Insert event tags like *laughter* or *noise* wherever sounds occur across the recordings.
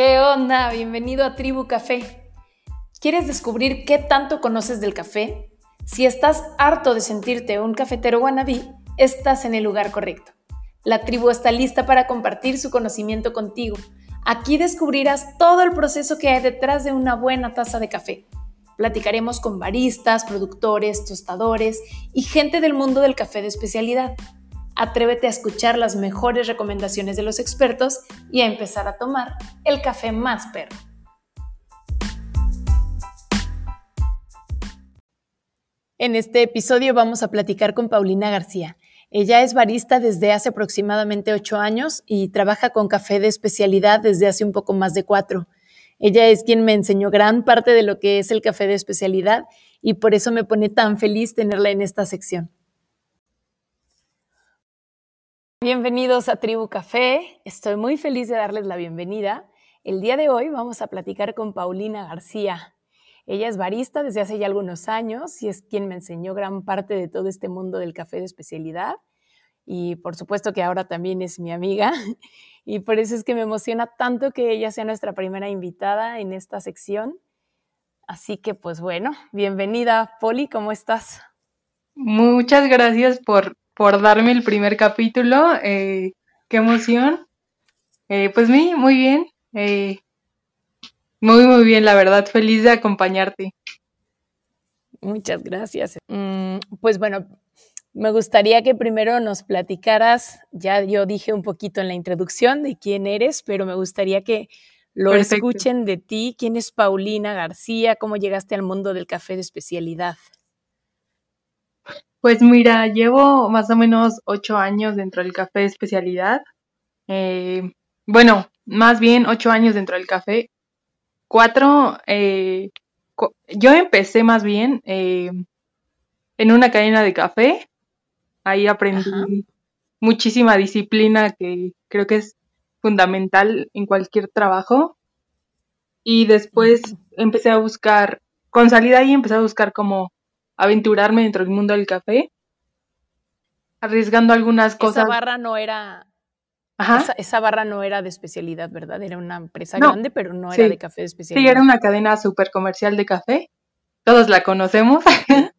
¿Qué onda? Bienvenido a Tribu Café. ¿Quieres descubrir qué tanto conoces del café? Si estás harto de sentirte un cafetero wannabe, estás en el lugar correcto. La tribu está lista para compartir su conocimiento contigo. Aquí descubrirás todo el proceso que hay detrás de una buena taza de café. Platicaremos con baristas, productores, tostadores y gente del mundo del café de especialidad. Atrévete a escuchar las mejores recomendaciones de los expertos y a empezar a tomar el café más perro. En este episodio vamos a platicar con Paulina García. Ella es barista desde hace aproximadamente ocho años y trabaja con café de especialidad desde hace un poco más de cuatro. Ella es quien me enseñó gran parte de lo que es el café de especialidad y por eso me pone tan feliz tenerla en esta sección. Bienvenidos a Tribu Café. Estoy muy feliz de darles la bienvenida. El día de hoy vamos a platicar con Paulina García. Ella es barista desde hace ya algunos años y es quien me enseñó gran parte de todo este mundo del café de especialidad. Y por supuesto que ahora también es mi amiga. Y por eso es que me emociona tanto que ella sea nuestra primera invitada en esta sección. Así que pues bueno, bienvenida Poli, ¿cómo estás? Muchas gracias por por darme el primer capítulo. Eh, qué emoción. Eh, pues mí, muy bien. Eh, muy, muy bien, la verdad, feliz de acompañarte. Muchas gracias. Mm, pues bueno, me gustaría que primero nos platicaras, ya yo dije un poquito en la introducción de quién eres, pero me gustaría que lo escuchen de ti. ¿Quién es Paulina García? ¿Cómo llegaste al mundo del café de especialidad? Pues mira, llevo más o menos ocho años dentro del café de especialidad. Eh, bueno, más bien ocho años dentro del café. Cuatro, eh, yo empecé más bien eh, en una cadena de café. Ahí aprendí muchísima disciplina que creo que es fundamental en cualquier trabajo. Y después empecé a buscar, con salida ahí empecé a buscar como aventurarme dentro del mundo del café, arriesgando algunas cosas. Esa barra no era... Esa, barra no era de especialidad, ¿verdad? Era una empresa grande, pero no era de café de especialidad. Sí, era una cadena súper comercial de café. Todos la conocemos. *laughs*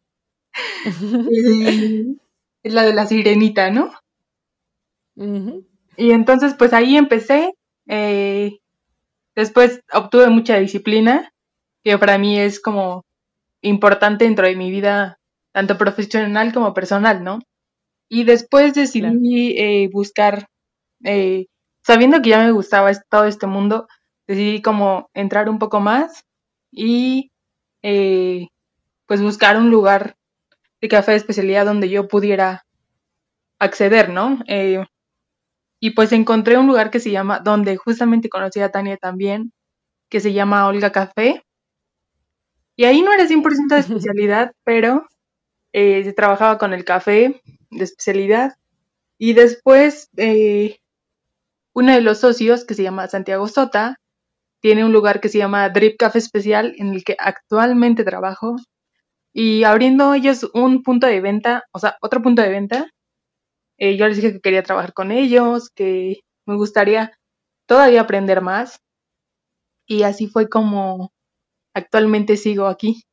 *laughs* es la de la sirenita, ¿no? Y entonces, pues ahí empecé. Eh, después obtuve mucha disciplina, que para mí es como importante dentro de mi vida, tanto profesional como personal, ¿no? Y después decidí eh, buscar, eh, sabiendo que ya me gustaba todo este mundo, decidí como entrar un poco más y eh, pues buscar un lugar de café de especialidad donde yo pudiera acceder, ¿no? y pues encontré un lugar que se llama, donde justamente conocí a Tania también, que se llama Olga Café, y ahí no era 100% de *laughs* especialidad, pero eh, trabajaba con el café de especialidad. Y después, eh, uno de los socios, que se llama Santiago Sota, tiene un lugar que se llama Drip Café Especial, en el que actualmente trabajo. Y abriendo ellos un punto de venta, o sea, otro punto de venta, eh, yo les dije que quería trabajar con ellos, que me gustaría todavía aprender más. Y así fue como actualmente sigo aquí.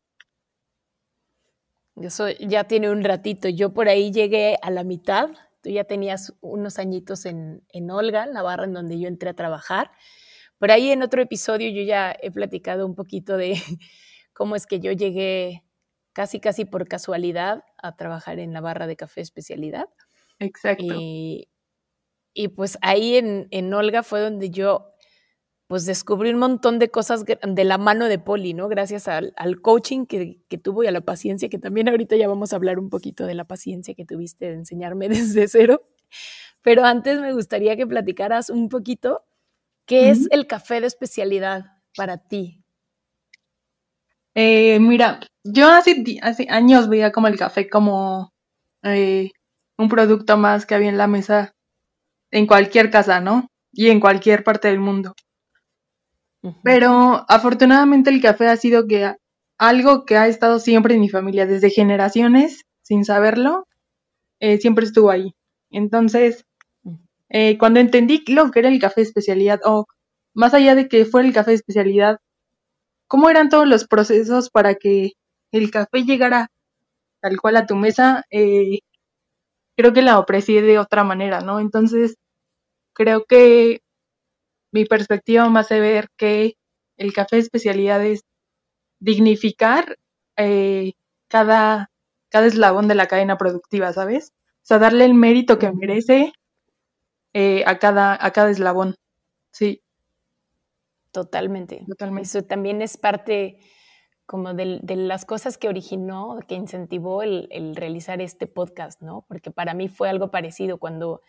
Eso ya tiene un ratito. Yo por ahí llegué a la mitad. Tú ya tenías unos añitos en, en Olga, la barra en donde yo entré a trabajar. Por ahí en otro episodio yo ya he platicado un poquito de *laughs* cómo es que yo llegué casi, casi por casualidad a trabajar en la barra de café especialidad. Exacto. Y, y pues ahí en, en Olga fue donde yo pues descubrí un montón de cosas de la mano de Poli, ¿no? Gracias al, coaching que, tuvo y a la paciencia, que también ahorita ya vamos a hablar un poquito de la paciencia que tuviste de enseñarme *laughs* desde cero. Pero antes me gustaría que platicaras un poquito qué es el café de especialidad para ti. Eh, mira, yo hace, hace años veía como el café como eh, un producto más que había en la mesa en cualquier casa, ¿no? Y en cualquier parte del mundo. Pero afortunadamente el café ha sido que algo que ha estado siempre en mi familia desde generaciones, sin saberlo, eh, siempre estuvo ahí. Entonces, mm. eh, cuando entendí lo que era el café de especialidad, o más allá de que fuera el café de especialidad, ¿cómo eran todos los procesos para que el café llegara tal cual a tu mesa? Eh, creo que la aprecié de otra manera, ¿no? Entonces, creo que mi perspectiva más de ver que el café de especialidad es dignificar eh, cada, cada eslabón de la cadena productiva, ¿sabes? O sea, darle el mérito que merece eh, a, cada, a cada eslabón. Sí. Totalmente. Totalmente. Eso también es parte como de, las cosas que originó, que incentivó el, el, realizar este podcast, ¿no? Porque para mí fue algo parecido cuando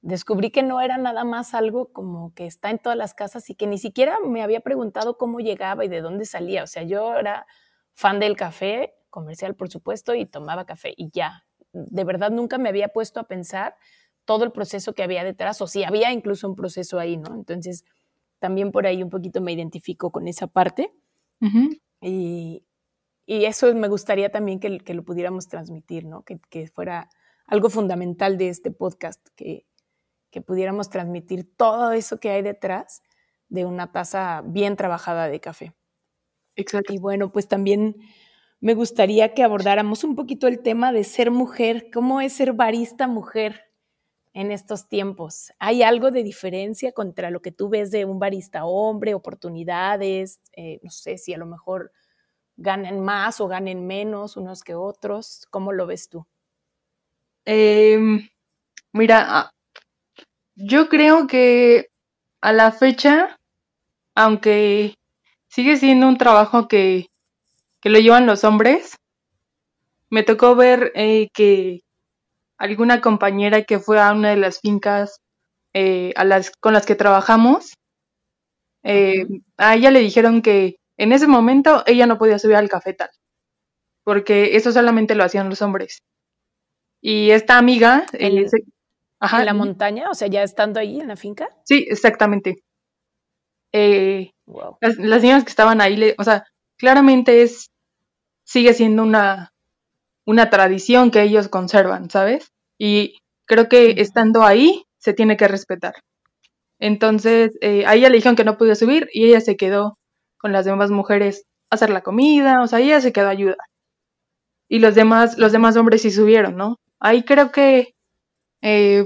descubrí que no era nada más algo como que está en todas las casas y que ni siquiera me había preguntado cómo llegaba y de dónde salía. O sea, yo era fan del café, comercial por supuesto, y tomaba café y ya. De verdad nunca me había puesto a pensar todo el proceso que había detrás, o si había incluso un proceso ahí, ¿no? Entonces, también por ahí un poquito me identifico con esa parte. y, y, eso me gustaría también que, que lo pudiéramos transmitir, ¿no? Que, que, fuera algo fundamental de este podcast, que, que pudiéramos transmitir todo eso que hay detrás de una taza bien trabajada de café. Exacto. Y bueno, pues también me gustaría que abordáramos un poquito el tema de ser mujer, cómo es ser barista mujer en estos tiempos. ¿Hay algo de diferencia contra lo que tú ves de un barista hombre, oportunidades? Eh, no sé si a lo mejor ganen más o ganen menos unos que otros. ¿Cómo lo ves tú? Em, mira, yo creo que a la fecha, aunque sigue siendo un trabajo que, lo llevan los hombres, me tocó ver eh, que alguna compañera que fue a una de las fincas eh, a las, con las que trabajamos, eh, a ella le dijeron que en ese momento ella no podía subir al cafetal, porque eso solamente lo hacían los hombres. Y esta amiga, ¿En la montaña? O sea, ya estando ahí en la finca. Sí, exactamente. Eh, las, niñas que estaban ahí, o sea, claramente es, sigue siendo una, una tradición que ellos conservan, ¿sabes? Y creo que estando ahí se tiene que respetar. Entonces, eh, a ella le dijeron que no podía subir y ella se quedó con las demás mujeres a hacer la comida, o sea, ella se quedó a ayudar. Y los demás, los demás hombres sí subieron, ¿no? Ahí creo que eh,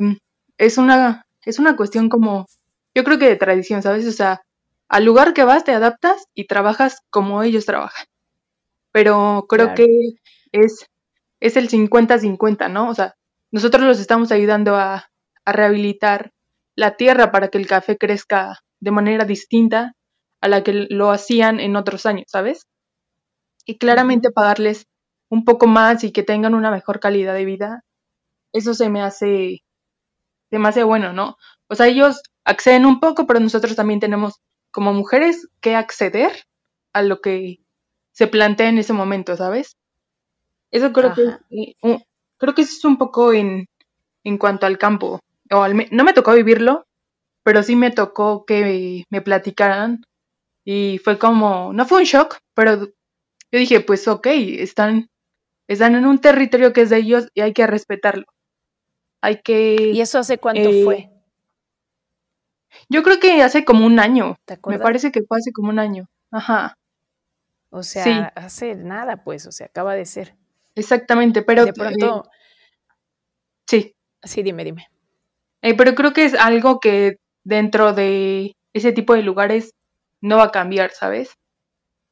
es, una, es una cuestión como, yo creo que de tradición, ¿sabes? O sea, al lugar que vas te adaptas y trabajas como ellos trabajan. Pero creo que es, es el 50-50, ¿no? O sea, nosotros los estamos ayudando a, a rehabilitar la tierra para que el café crezca de manera distinta a la que lo hacían en otros años, ¿sabes? Y claramente pagarles un poco más y que tengan una mejor calidad de vida eso se me hace, demasiado bueno, ¿no? O sea, ellos acceden un poco, pero nosotros también tenemos como mujeres que acceder a lo que se plantea en ese momento, ¿sabes? Eso creo que creo que eso es un poco en, en cuanto al campo. O no me tocó vivirlo, pero sí me tocó que me platicaran y fue como, no fue un shock, pero yo dije, pues ok, están, están en un territorio que es de ellos y hay que respetarlo. Hay que... ¿Y eso hace cuánto eh, fue? Yo creo que hace como un año. ¿Te Me parece que fue hace como un año. Ajá. O sea, hace nada, pues, o sea, acaba de ser. Exactamente, pero... De pronto... sí. Sí, dime, dime. Eh, pero creo que es algo que dentro de ese tipo de lugares no va a cambiar, ¿sabes?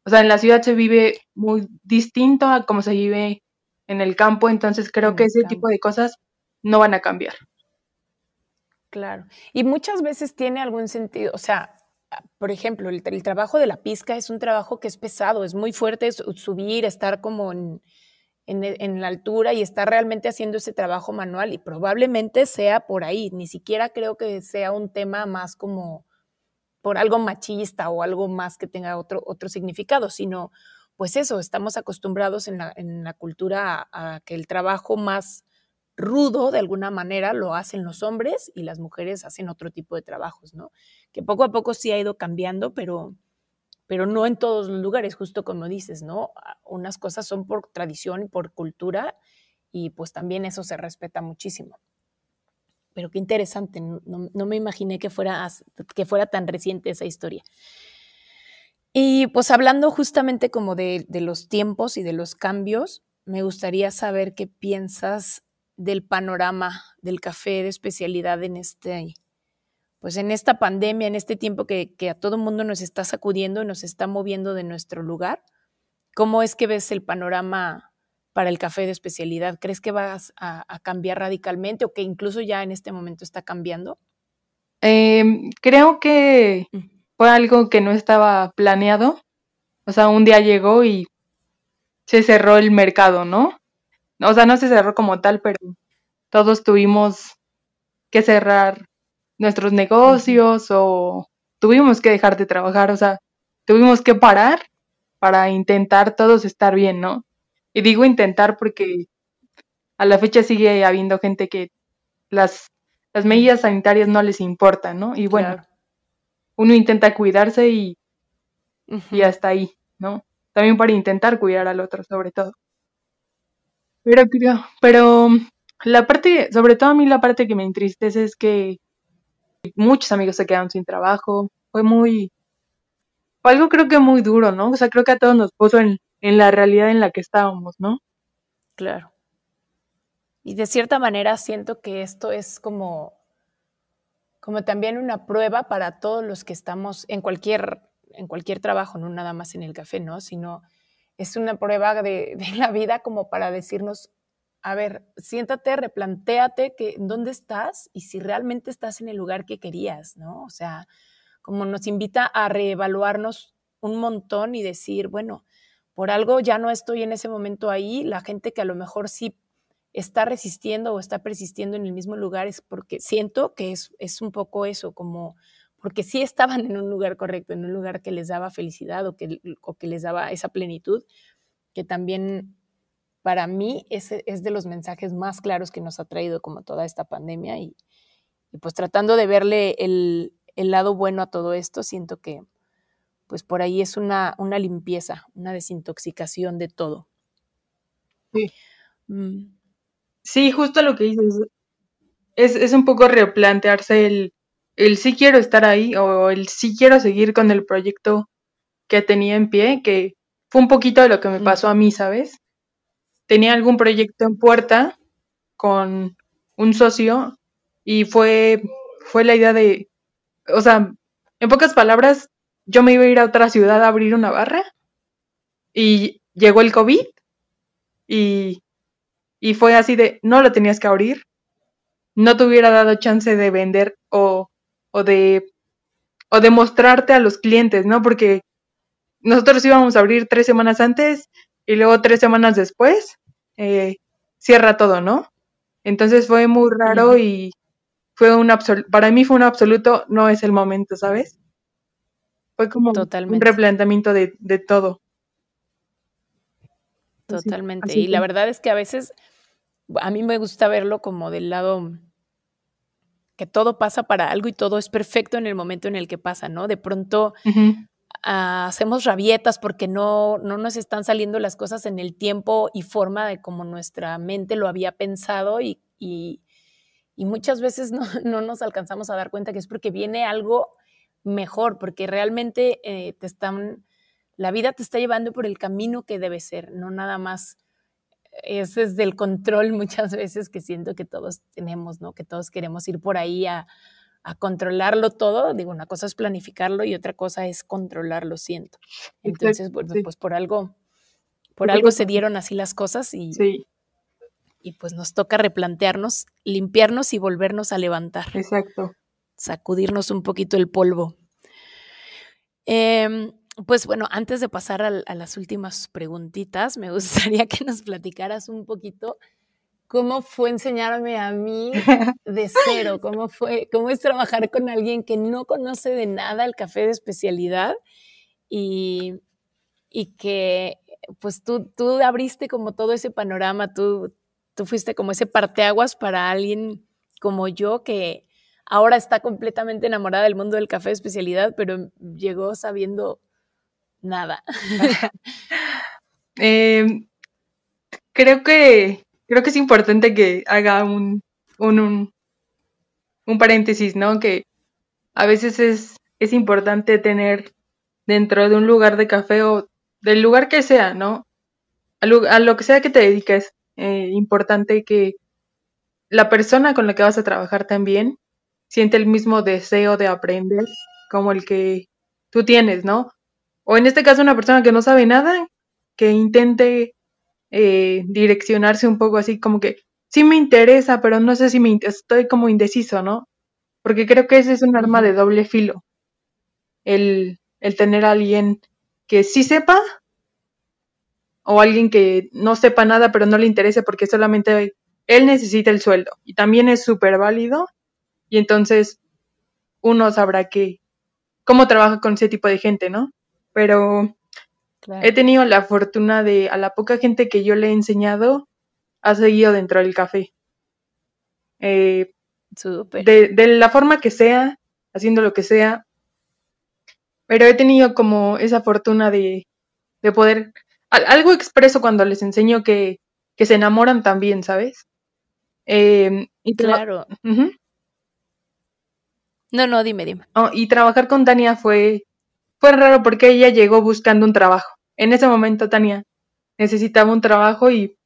O sea, en la ciudad se vive muy distinto a cómo se vive en el campo, entonces creo que ese tipo de cosas no van a cambiar. Claro. Y muchas veces tiene algún sentido, o sea, por ejemplo, el, trabajo de la pizca es un trabajo que es pesado, es muy fuerte subir, estar como en, en, la altura y estar realmente haciendo ese trabajo manual y probablemente sea por ahí, ni siquiera creo que sea un tema más como por algo machista o algo más que tenga otro, otro significado, sino pues eso, estamos acostumbrados en la, en la cultura a que el trabajo más rudo de alguna manera lo hacen los hombres y las mujeres hacen otro tipo de trabajos, ¿no? Que poco a poco sí ha ido cambiando, pero, pero no en todos los lugares, justo como dices, ¿no? Ah, unas cosas son por tradición y por cultura y pues también eso se respeta muchísimo. pero qué interesante, no, me imaginé que fuera, que fuera tan reciente esa historia. Y pues hablando justamente como de los tiempos y de los cambios, me gustaría saber qué piensas del panorama del café de especialidad en este, pues en esta pandemia, en este tiempo que, a todo mundo nos está sacudiendo y nos está moviendo de nuestro lugar. ¿Cómo es que ves el panorama para el café de especialidad? ¿Crees que vas a, cambiar radicalmente o que incluso ya en este momento está cambiando? Em, creo que fue algo que no estaba planeado. O sea, un día llegó y se cerró el mercado, ¿no? O sea, no se cerró como tal, pero todos tuvimos que cerrar nuestros negocios o tuvimos que dejar de trabajar, o sea, tuvimos que parar para intentar todos estar bien, ¿no? Y digo intentar porque a la fecha sigue habiendo gente que las, las medidas sanitarias no les importan, ¿no? Y bueno, uno intenta cuidarse y, y hasta ahí, ¿no? También para intentar cuidar al otro, sobre todo. Pero, pero la parte, sobre todo a mí la parte que me entristece es que muchos amigos se quedaron sin trabajo. Fue muy, fue algo creo que muy duro, ¿no? O sea, creo que a todos nos puso en, en la realidad en la que estábamos, ¿no? Claro. Y de cierta manera siento que esto es como, como también una prueba para todos los que estamos en cualquier, en cualquier trabajo, no nada más en el café, ¿no? Sino es una prueba de, la vida como para decirnos, a ver, siéntate, replantéate que dónde estás y si realmente estás en el lugar que querías, ¿no? O sea, como nos invita a reevaluarnos un montón y decir, bueno, por algo ya no estoy en ese momento ahí, la gente que a lo mejor sí está resistiendo o está persistiendo en el mismo lugar es porque siento que es, es un poco eso, como porque sí estaban en un lugar correcto, en un lugar que les daba felicidad o que, o que les daba esa plenitud, que también para mí ese es de los mensajes más claros que nos ha traído como toda esta pandemia y, pues tratando de verle el, lado bueno a todo esto, siento que pues por ahí es una, una limpieza, una desintoxicación de todo. Sí. Mm. Sí, justo lo que dices. Es, es un poco replantearse el, el sí quiero estar ahí o el sí quiero seguir con el proyecto que tenía en pie, que fue un poquito de lo que me pasó a mí, ¿sabes? tenía algún proyecto en puerta con un socio y fue, fue la idea de, o sea, en pocas palabras, yo me iba a ir a otra ciudad a abrir una barra y llegó el COVID y, y fue así de, no lo tenías que abrir, no te hubiera dado chance de vender o, o de o de mostrarte a los clientes, ¿no? Porque nosotros íbamos a abrir tres semanas antes y luego tres semanas después eh, cierra todo, ¿no? Entonces fue muy raro y fue un absoluto, para mí fue un absoluto, no es el momento, ¿sabes? Fue como un replanteamiento de, todo. Totalmente. y la verdad es que a veces a mí me gusta verlo como del lado que todo pasa para algo y todo es perfecto en el momento en el que pasa, ¿no? De pronto hacemos rabietas porque no, no nos están saliendo las cosas en el tiempo y forma de como nuestra mente lo había pensado y, y, muchas veces *laughs* no, no, nos alcanzamos a dar cuenta que es porque viene algo mejor, porque realmente eh, te están, la vida te está llevando por el camino que debe ser, no nada más ese es del control muchas veces que siento que todos tenemos, ¿no? Que todos queremos ir por ahí a, a controlarlo todo. Digo, una cosa es planificarlo y otra cosa es controlarlo, siento. Entonces, bueno, pues por algo, por algo se dieron así las cosas y, y pues nos toca replantearnos, limpiarnos y volvernos a levantar. Exacto. Sacudirnos un poquito el polvo. Em, pues bueno, antes de pasar a, las últimas preguntitas, me *laughs* gustaría que nos platicaras un poquito cómo fue enseñarme a mí de cero, *laughs* cómo fue, cómo es trabajar con alguien que no conoce de nada el café de especialidad y, y que pues tú, tú abriste como todo ese panorama, tú, tú fuiste como ese parteaguas para alguien como yo que ahora está completamente enamorada del mundo del café de especialidad, pero llegó sabiendo nada. Em, creo que creo que es importante que haga un, un, un paréntesis, ¿no? Que a veces es, es importante tener dentro de un lugar de café o del lugar que sea, ¿no? A lo, que sea que te dediques, eh, importante que la persona con la que vas a trabajar también siente el mismo deseo de aprender como el que tú tienes, ¿no? O en este caso una persona que no sabe nada, que intente eh, direccionarse un poco así como que sí me interesa, pero no sé si me estoy como indeciso, ¿no? Porque creo que ese es un arma de doble filo. El, el tener a alguien que sí sepa o alguien que no sepa nada pero no le interese porque solamente él necesita el sueldo y también es súper válido y entonces uno sabrá que cómo trabaja con ese tipo de gente, ¿no? Pero he tenido la fortuna de a la poca gente que yo le he enseñado ha seguido dentro del café. Eh, de, de, la forma que sea, haciendo lo que sea. Pero he tenido como esa fortuna de, de poder, algo expreso cuando les enseño que, que se enamoran también, ¿sabes? Eh, y claro. No, no, dime, dime. Oh, y trabajar con Tania fue, fue raro porque ella llegó buscando un trabajo. En ese momento Tania necesitaba un trabajo y,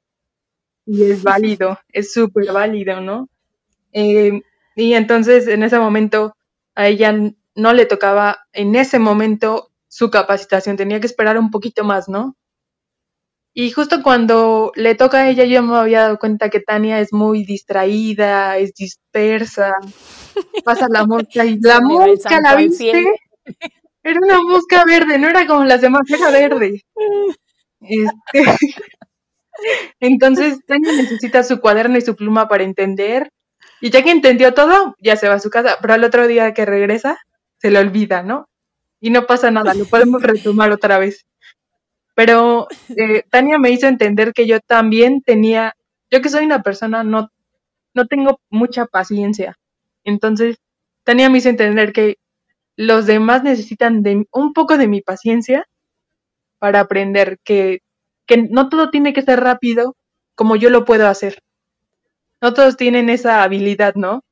y es *laughs* válido, es súper válido, ¿no? Eh, y entonces en ese momento a ella no le tocaba en ese momento su capacitación, tenía que esperar un poquito más, ¿no? Y justo cuando le toca a ella, yo me había dado cuenta que Tania es muy distraída, es dispersa, *laughs* pasa la mosca y la mosca, ¿la viste? Era una mosca verde, no era como las demás, era verde. Este, *laughs* entonces, Tania necesita su cuaderno y su pluma para entender. Y ya que entendió todo, ya se va a su casa. Pero al otro día que regresa, se le olvida, ¿no? Y no pasa nada, lo podemos retomar otra vez. Pero eh, Tania me hizo entender que yo también tenía, yo que soy una persona, no, no tengo mucha paciencia. Entonces, Tania me hizo entender que los demás necesitan de un poco de mi paciencia para aprender que, que no todo tiene que ser rápido como yo lo puedo hacer. No todos tienen esa habilidad, ¿no?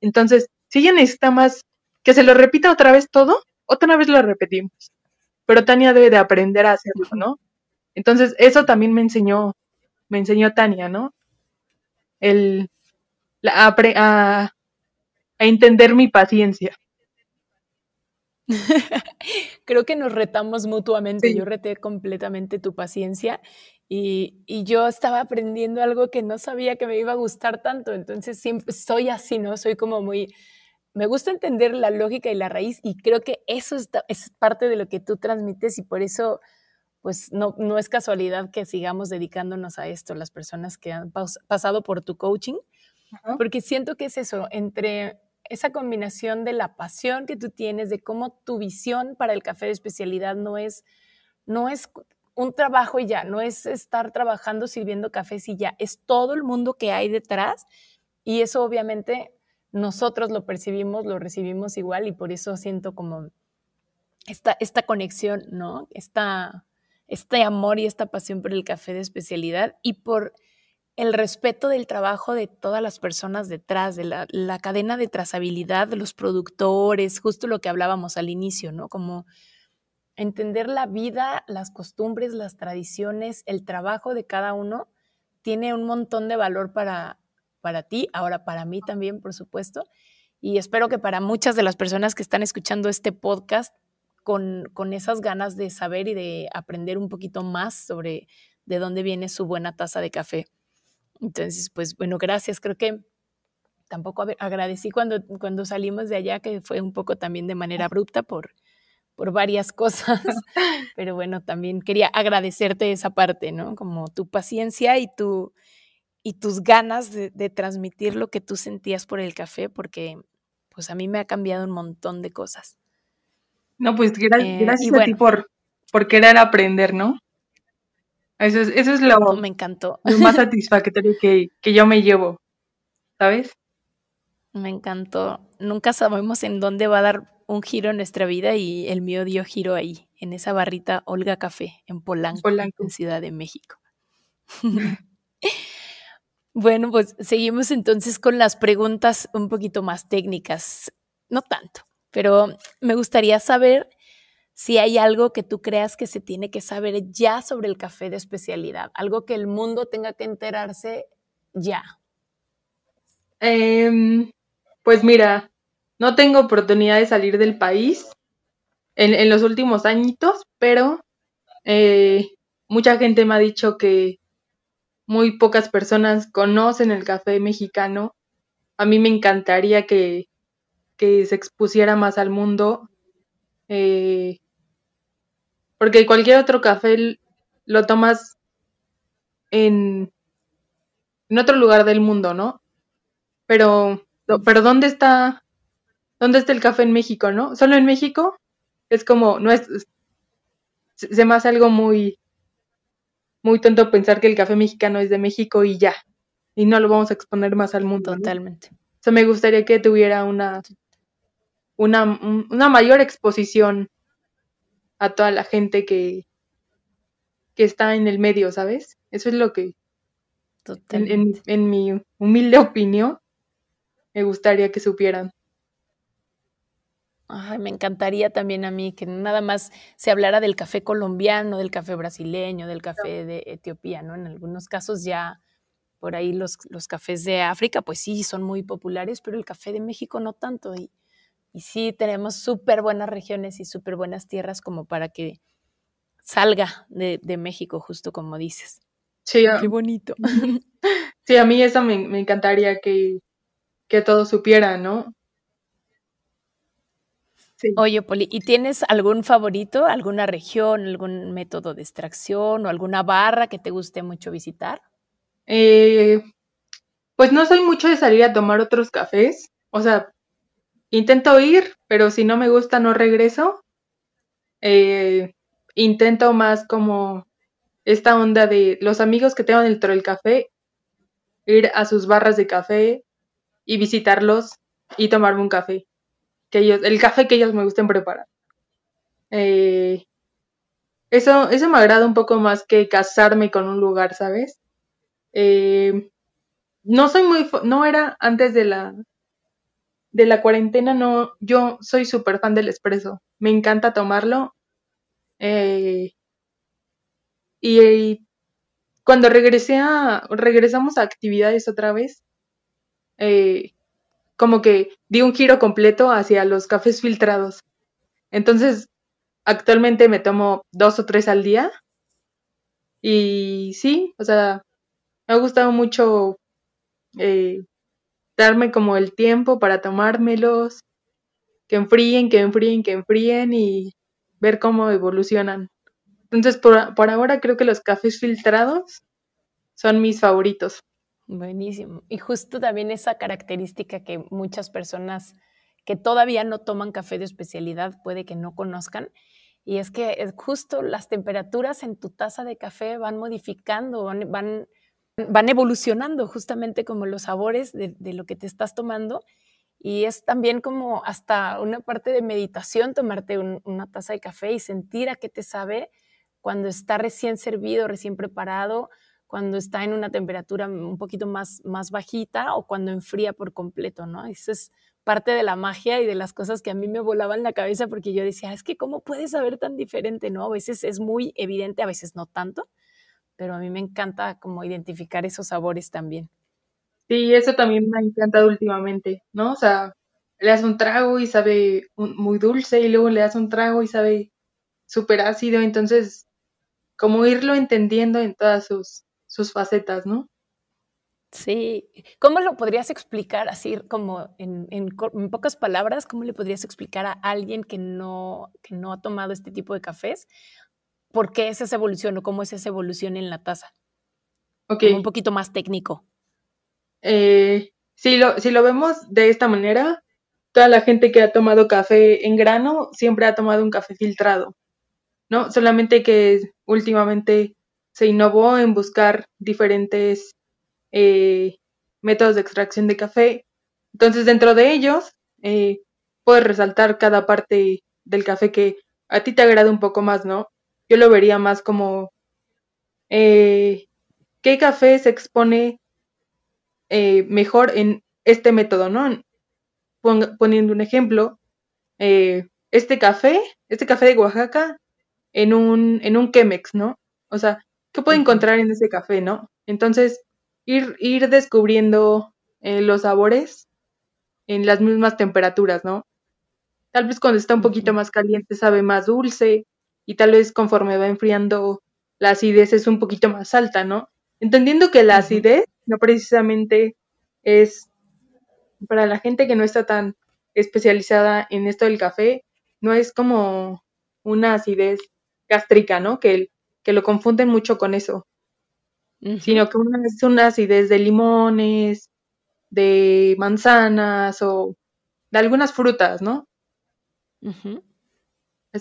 Entonces, si ella necesita más que se lo repita otra vez todo, otra vez lo repetimos pero Tania debe de aprender a hacerlo, ¿no? Entonces, eso también me enseñó, me enseñó Tania, ¿no? El, a, a, entender mi paciencia. *laughs* Creo que nos retamos mutuamente. Yo reté completamente tu paciencia y, y, yo estaba aprendiendo algo que no sabía que me iba a gustar tanto. Entonces, siempre soy así, ¿no? Soy como muy me gusta entender la lógica y la raíz y creo que eso es, parte de lo que tú transmites y por eso pues no, no es casualidad que sigamos dedicándonos a esto, las personas que han pasado por tu coaching, porque siento que es eso, entre esa combinación de la pasión que tú tienes, de cómo tu visión para el café de especialidad no es, no es un trabajo y ya, no es estar trabajando sirviendo cafés y ya, es todo el mundo que hay detrás y eso obviamente nosotros lo percibimos, lo recibimos igual y por eso siento como esta, esta conexión, ¿no? Esta, este amor y esta pasión por el café de especialidad y por el respeto del trabajo de todas las personas detrás, de la, cadena de trazabilidad los productores, justo lo que hablábamos al inicio, ¿no? Como entender la vida, las costumbres, las tradiciones, el trabajo de cada uno tiene un montón de valor para, para ti, ahora para mí también, por supuesto. Y espero que para muchas de las personas que están escuchando este podcast con, con esas ganas de saber y de aprender un poquito más sobre de dónde viene su buena taza de café. Entonces, pues bueno, gracias. Creo que tampoco agradecí cuando, cuando salimos de allá, que fue un poco también de manera abrupta por, por varias *laughs* cosas, *laughs* pero bueno, también quería agradecerte esa parte, ¿no? Como tu paciencia y tu, y tus ganas de, transmitir lo que tú sentías por el café, porque pues a mí me ha cambiado un montón de cosas. No, pues eh, gracias, a ti por, por querer aprender, ¿no? Eso es, eso es lo, me encantó. lo más *laughs* satisfactorio que, que yo me llevo, ¿sabes? Me encantó. Nunca sabemos en dónde va a dar un giro en nuestra vida y el mío dio giro ahí, en esa barrita Olga Café, en Polanco. en Ciudad de México. *laughs* Bueno, pues seguimos entonces con las preguntas un poquito más técnicas, no tanto, pero me gustaría saber si hay algo que tú creas que se tiene que saber ya sobre el café de especialidad, algo que el mundo tenga que enterarse ya. Em, pues mira, no tengo oportunidad de salir del país en, los últimos añitos, pero eh, mucha gente me ha dicho que muy pocas personas conocen el café mexicano. A mí me encantaría que, se expusiera más al mundo. Eh, porque cualquier otro café lo tomas en, en otro lugar del mundo, ¿no? Pero, pero ¿dónde está, dónde está el café en México, no? Solo en México es como, no es, se me hace algo muy, muy tonto pensar que el café mexicano es de México y ya, y no lo vamos a exponer más al mundo. Totalmente. O sea, me gustaría que tuviera una, una, una mayor exposición a toda la gente que, que está en el medio, ¿sabes? Eso es lo que, en, en, mi humilde opinión, me gustaría que supieran. Ay, me encantaría también a mí que nada más se hablara del café colombiano, del café brasileño, del café de Etiopía, ¿no? En algunos casos ya por ahí los, los cafés de África, pues sí, son muy populares, pero el café de México no tanto. Y, y sí tenemos súper buenas regiones y súper buenas tierras como para que salga de, México, justo como dices. Sí, qué bonito. *laughs* Sí, a mí eso me, encantaría que, que todos supieran, ¿no? Sí. Oye, Poli, ¿y tienes algún favorito, alguna región, algún método de extracción o alguna barra que te guste mucho visitar? Eh, pues no soy mucho de salir a tomar otros cafés. O sea, intento ir, pero si no me gusta no regreso. Eh, intento más como esta onda de los amigos que tengo dentro del café, ir a sus barras de café y visitarlos y tomarme un café. Que ellos, el café que ellos me gusten preparar. Eh, eso, eso me agrada un poco más que casarme con un lugar, ¿sabes? Eh, no soy muy, no era antes de la, de la cuarentena no, yo soy súper fan del espresso. Me encanta tomarlo. Eh, y, cuando regresé a, regresamos a actividades otra vez, eh, como que di un giro completo hacia los cafés filtrados. Entonces, actualmente me tomo dos o tres al día. Y sí, o sea, me ha gustado mucho eh, darme como el tiempo para tomármelos, que enfríen, que enfríen, que enfríen y ver cómo evolucionan. Entonces, por, por ahora creo que los cafés filtrados son mis favoritos. Buenísimo. Y justo también esa característica que muchas personas que todavía no toman café de especialidad puede que no conozcan. Y es que justo las temperaturas en tu taza de café van modificando, van, van van evolucionando justamente como los sabores de, lo que te estás tomando. Y es también como hasta una parte de meditación tomarte una taza de café y sentir a qué te sabe cuando está recién servido, recién preparado, cuando está en una temperatura un poquito más, más bajita o cuando enfría por completo, ¿no? Eso es parte de la magia y de las cosas que a mí me volaban la cabeza porque yo decía, es que cómo puede saber tan diferente, ¿no? A veces es muy evidente, a veces no tanto pero a mí me encanta como identificar esos sabores también. Sí, eso también me ha encantado últimamente, ¿no? O sea, le das un trago y sabe muy dulce y luego le das un trago y sabe súper ácido, entonces como irlo entendiendo en todas sus, sus facetas, ¿no? Sí, ¿cómo lo podrías explicar así como en, en, en, pocas palabras? ¿Cómo le podrías explicar a alguien que no, que no ha tomado este tipo de cafés? Por qué es esa evolución o cómo es esa evolución en la taza. Ok. un poquito más técnico. Eh, si, lo, si lo vemos de esta manera, toda la gente que ha tomado café en grano siempre ha tomado un café filtrado, ¿no? Solamente que últimamente se innovó en buscar diferentes eh, métodos de extracción de café. Entonces, dentro de ellos, eh, puedes resaltar cada parte del café que a ti te agrada un poco más, ¿no? Yo lo vería más como eh, qué café se expone eh, mejor en este método, ¿no? poniendo un ejemplo, eh, este café, este café de Oaxaca en un, en un Chemex, ¿no? O sea, ¿qué puede encontrar en ese café, no? Entonces, ir, ir descubriendo los sabores en las mismas temperaturas, ¿no? Tal vez cuando está un poquito más caliente sabe más dulce y tal vez conforme va enfriando la acidez es un poquito más alta, ¿no? Entendiendo que la acidez no precisamente es para la gente que no está tan especializada en esto del café, no es como una acidez gástrica, ¿no? Que, que lo confunden mucho con eso. Sino que una, es una acidez de limones, de manzanas o de algunas frutas, ¿no?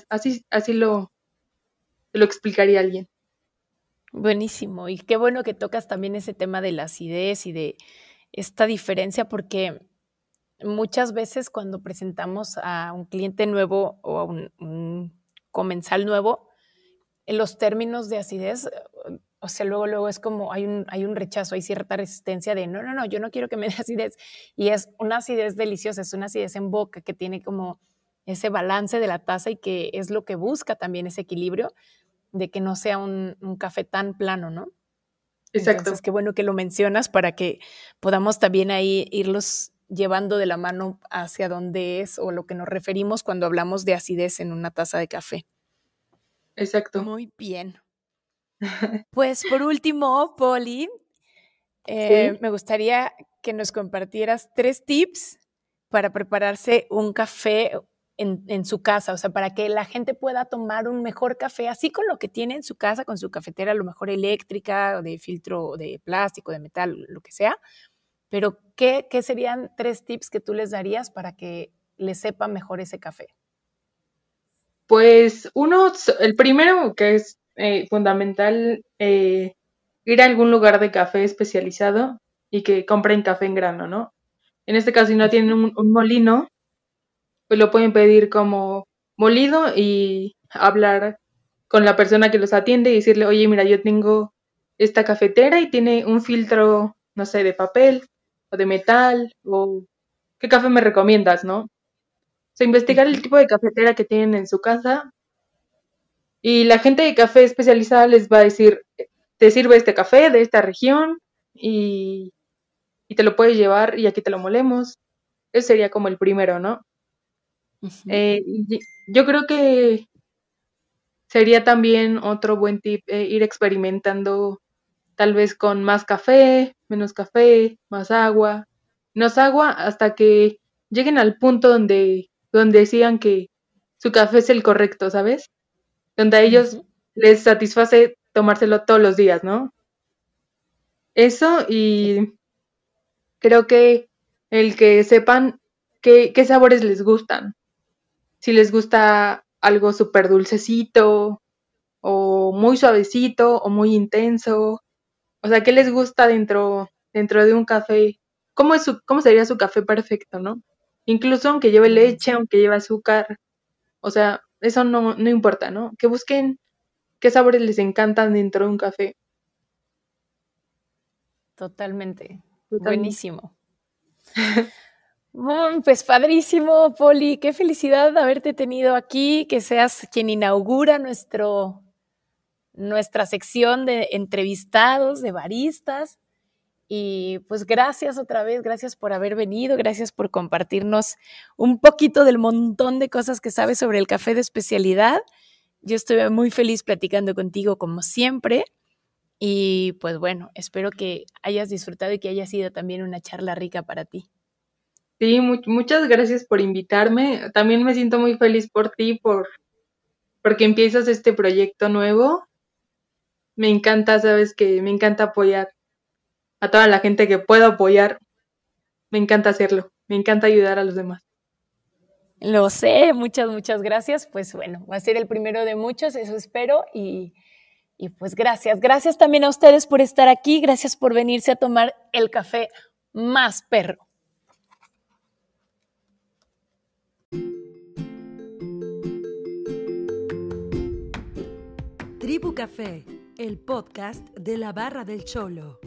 así, así lo, lo explicaría alguien. Buenísimo. Y qué bueno que tocas también ese tema de la acidez y de esta diferencia, porque muchas veces cuando presentamos a un cliente nuevo o a un, comensal nuevo, en los términos de acidez, o sea, luego, luego es como hay un, hay un rechazo, hay cierta resistencia de no, no, no, yo no quiero que me dé *laughs* acidez. Y es una acidez deliciosa, es una acidez en boca que tiene como ese balance de la taza y que es lo que busca también ese equilibrio de que no sea un, café tan plano, ¿no? Exacto. Entonces, qué bueno que lo mencionas para que podamos también ahí irlos llevando de la mano hacia dónde es o lo que nos referimos cuando hablamos de acidez en una taza de café. Exacto. Muy bien. Pues por último, Poli, eh, me gustaría que nos compartieras tres tips para prepararse un café en, su casa, o sea, para que la gente pueda tomar un mejor café, así con lo que tiene en su casa, con su cafetera, a lo mejor eléctrica, o de filtro de plástico, de metal, lo que sea. Pero, ¿qué, ¿qué serían tres tips que tú les darías para que les sepa mejor ese café? Pues uno, el primero que es eh, fundamental, eh, ir a algún lugar de café especializado y que compren café en grano, ¿no? En este caso, si no tienen un molino, pues lo pueden pedir como molido y hablar con la persona que los atiende y decirle, oye, mira, yo tengo esta cafetera y tiene un filtro, no sé, de papel o de metal o qué café me recomiendas, ¿no? O sea, investigar el tipo de cafetera que tienen en su casa y la gente de café especializada les va a decir, te sirve este café de esta región y, y te lo puedes llevar y aquí te lo molemos. Ese sería como el primero, ¿no? Eh, yo creo que sería también otro buen tip eh, ir experimentando tal vez con más café, menos café, más agua, menos agua hasta que lleguen al punto donde, donde decían que su café es el correcto, ¿sabes? Donde a ellos les satisface tomárselo todos los días, ¿no? Eso y creo que el que sepan qué, qué sabores les gustan si les gusta algo súper dulcecito o muy suavecito o muy intenso. O sea, ¿qué les gusta dentro, dentro de un café? ¿Cómo, es su, ¿Cómo sería su café perfecto, no? Incluso aunque lleve leche, aunque lleve azúcar. O sea, eso no, no importa, ¿no? Que busquen qué sabores les encantan dentro de un café. Totalmente. Buenísimo. *laughs* pues padrísimo, Poli. Qué felicidad haberte tenido aquí, que seas quien inaugura nuestro, nuestra sección de entrevistados, de baristas. Y pues gracias otra vez, gracias por haber venido, gracias por compartirnos un poquito del montón de cosas que sabes sobre el café de especialidad. Yo estoy muy feliz platicando contigo como siempre. Y pues bueno, espero que hayas disfrutado y que haya sido también una charla rica para ti. Sí, muchas gracias por invitarme. También me siento muy feliz por ti, por porque empiezas este proyecto nuevo. Me encanta, sabes que me encanta apoyar a toda la gente que puedo apoyar. Me encanta hacerlo. Me encanta ayudar a los demás. Lo sé, muchas, muchas gracias. Pues bueno, va a ser el primero de muchos, eso espero. Y, y pues gracias. Gracias también a ustedes por estar aquí. Gracias por venirse a tomar el café más perro. Tribu Café, el podcast de la Barra del Cholo.